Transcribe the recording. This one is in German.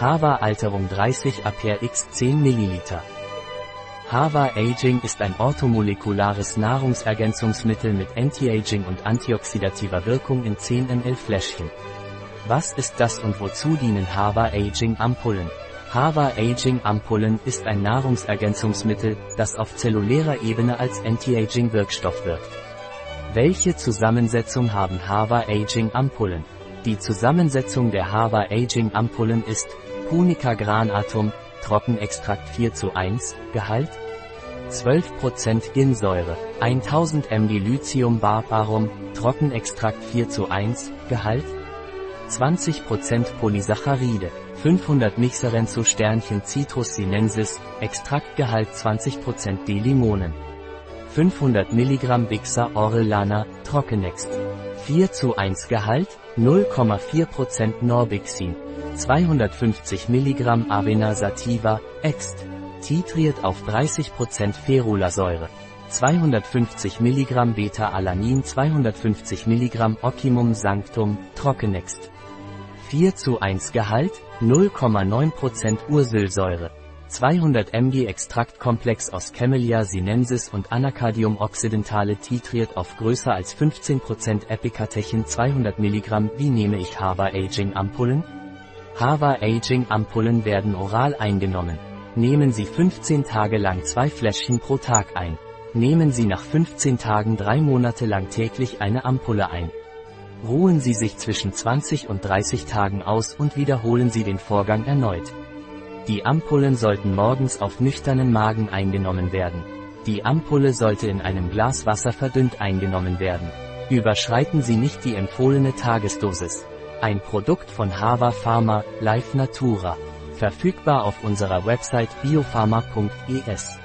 Hava Alterung 30 Aper x 10 ml. Hava Aging ist ein orthomolekulares Nahrungsergänzungsmittel mit Anti-Aging und antioxidativer Wirkung in 10 ml Fläschchen. Was ist das und wozu dienen Hava Aging Ampullen? Hava Aging Ampullen ist ein Nahrungsergänzungsmittel, das auf zellulärer Ebene als Anti-Aging Wirkstoff wirkt. Welche Zusammensetzung haben Hava Aging Ampullen? Die Zusammensetzung der Hava Aging Ampullen ist Punica granatum, Trockenextrakt 4 zu 1, Gehalt 12% Ginsäure, 1000 mg Lithium barbarum, Trockenextrakt 4 zu 1, Gehalt 20% Polysaccharide, 500 Mixerenzo Sternchen Citrus sinensis, Extraktgehalt 20% D-Limonen. 500 mg Bixa Orellana, Trockenext. 4 zu 1 Gehalt, 0,4% Norbixin. 250 mg Avena sativa, Ext. Titriert auf 30% Ferulasäure. 250 mg Beta-Alanin 250 mg Ocimum Sanctum, Trockenext. 4 zu 1 Gehalt, 0,9% Ursylsäure. 200 mg Extraktkomplex aus Camellia sinensis und Anacardium occidentale titriert auf größer als 15% Epicatechin 200 mg. Wie nehme ich Hava Aging Ampullen? Hava Aging Ampullen werden oral eingenommen. Nehmen Sie 15 Tage lang zwei Fläschchen pro Tag ein. Nehmen Sie nach 15 Tagen drei Monate lang täglich eine Ampulle ein. Ruhen Sie sich zwischen 20 und 30 Tagen aus und wiederholen Sie den Vorgang erneut. Die Ampullen sollten morgens auf nüchternen Magen eingenommen werden. Die Ampulle sollte in einem Glas Wasser verdünnt eingenommen werden. Überschreiten Sie nicht die empfohlene Tagesdosis. Ein Produkt von Hava Pharma, Life Natura. Verfügbar auf unserer Website biopharma.es.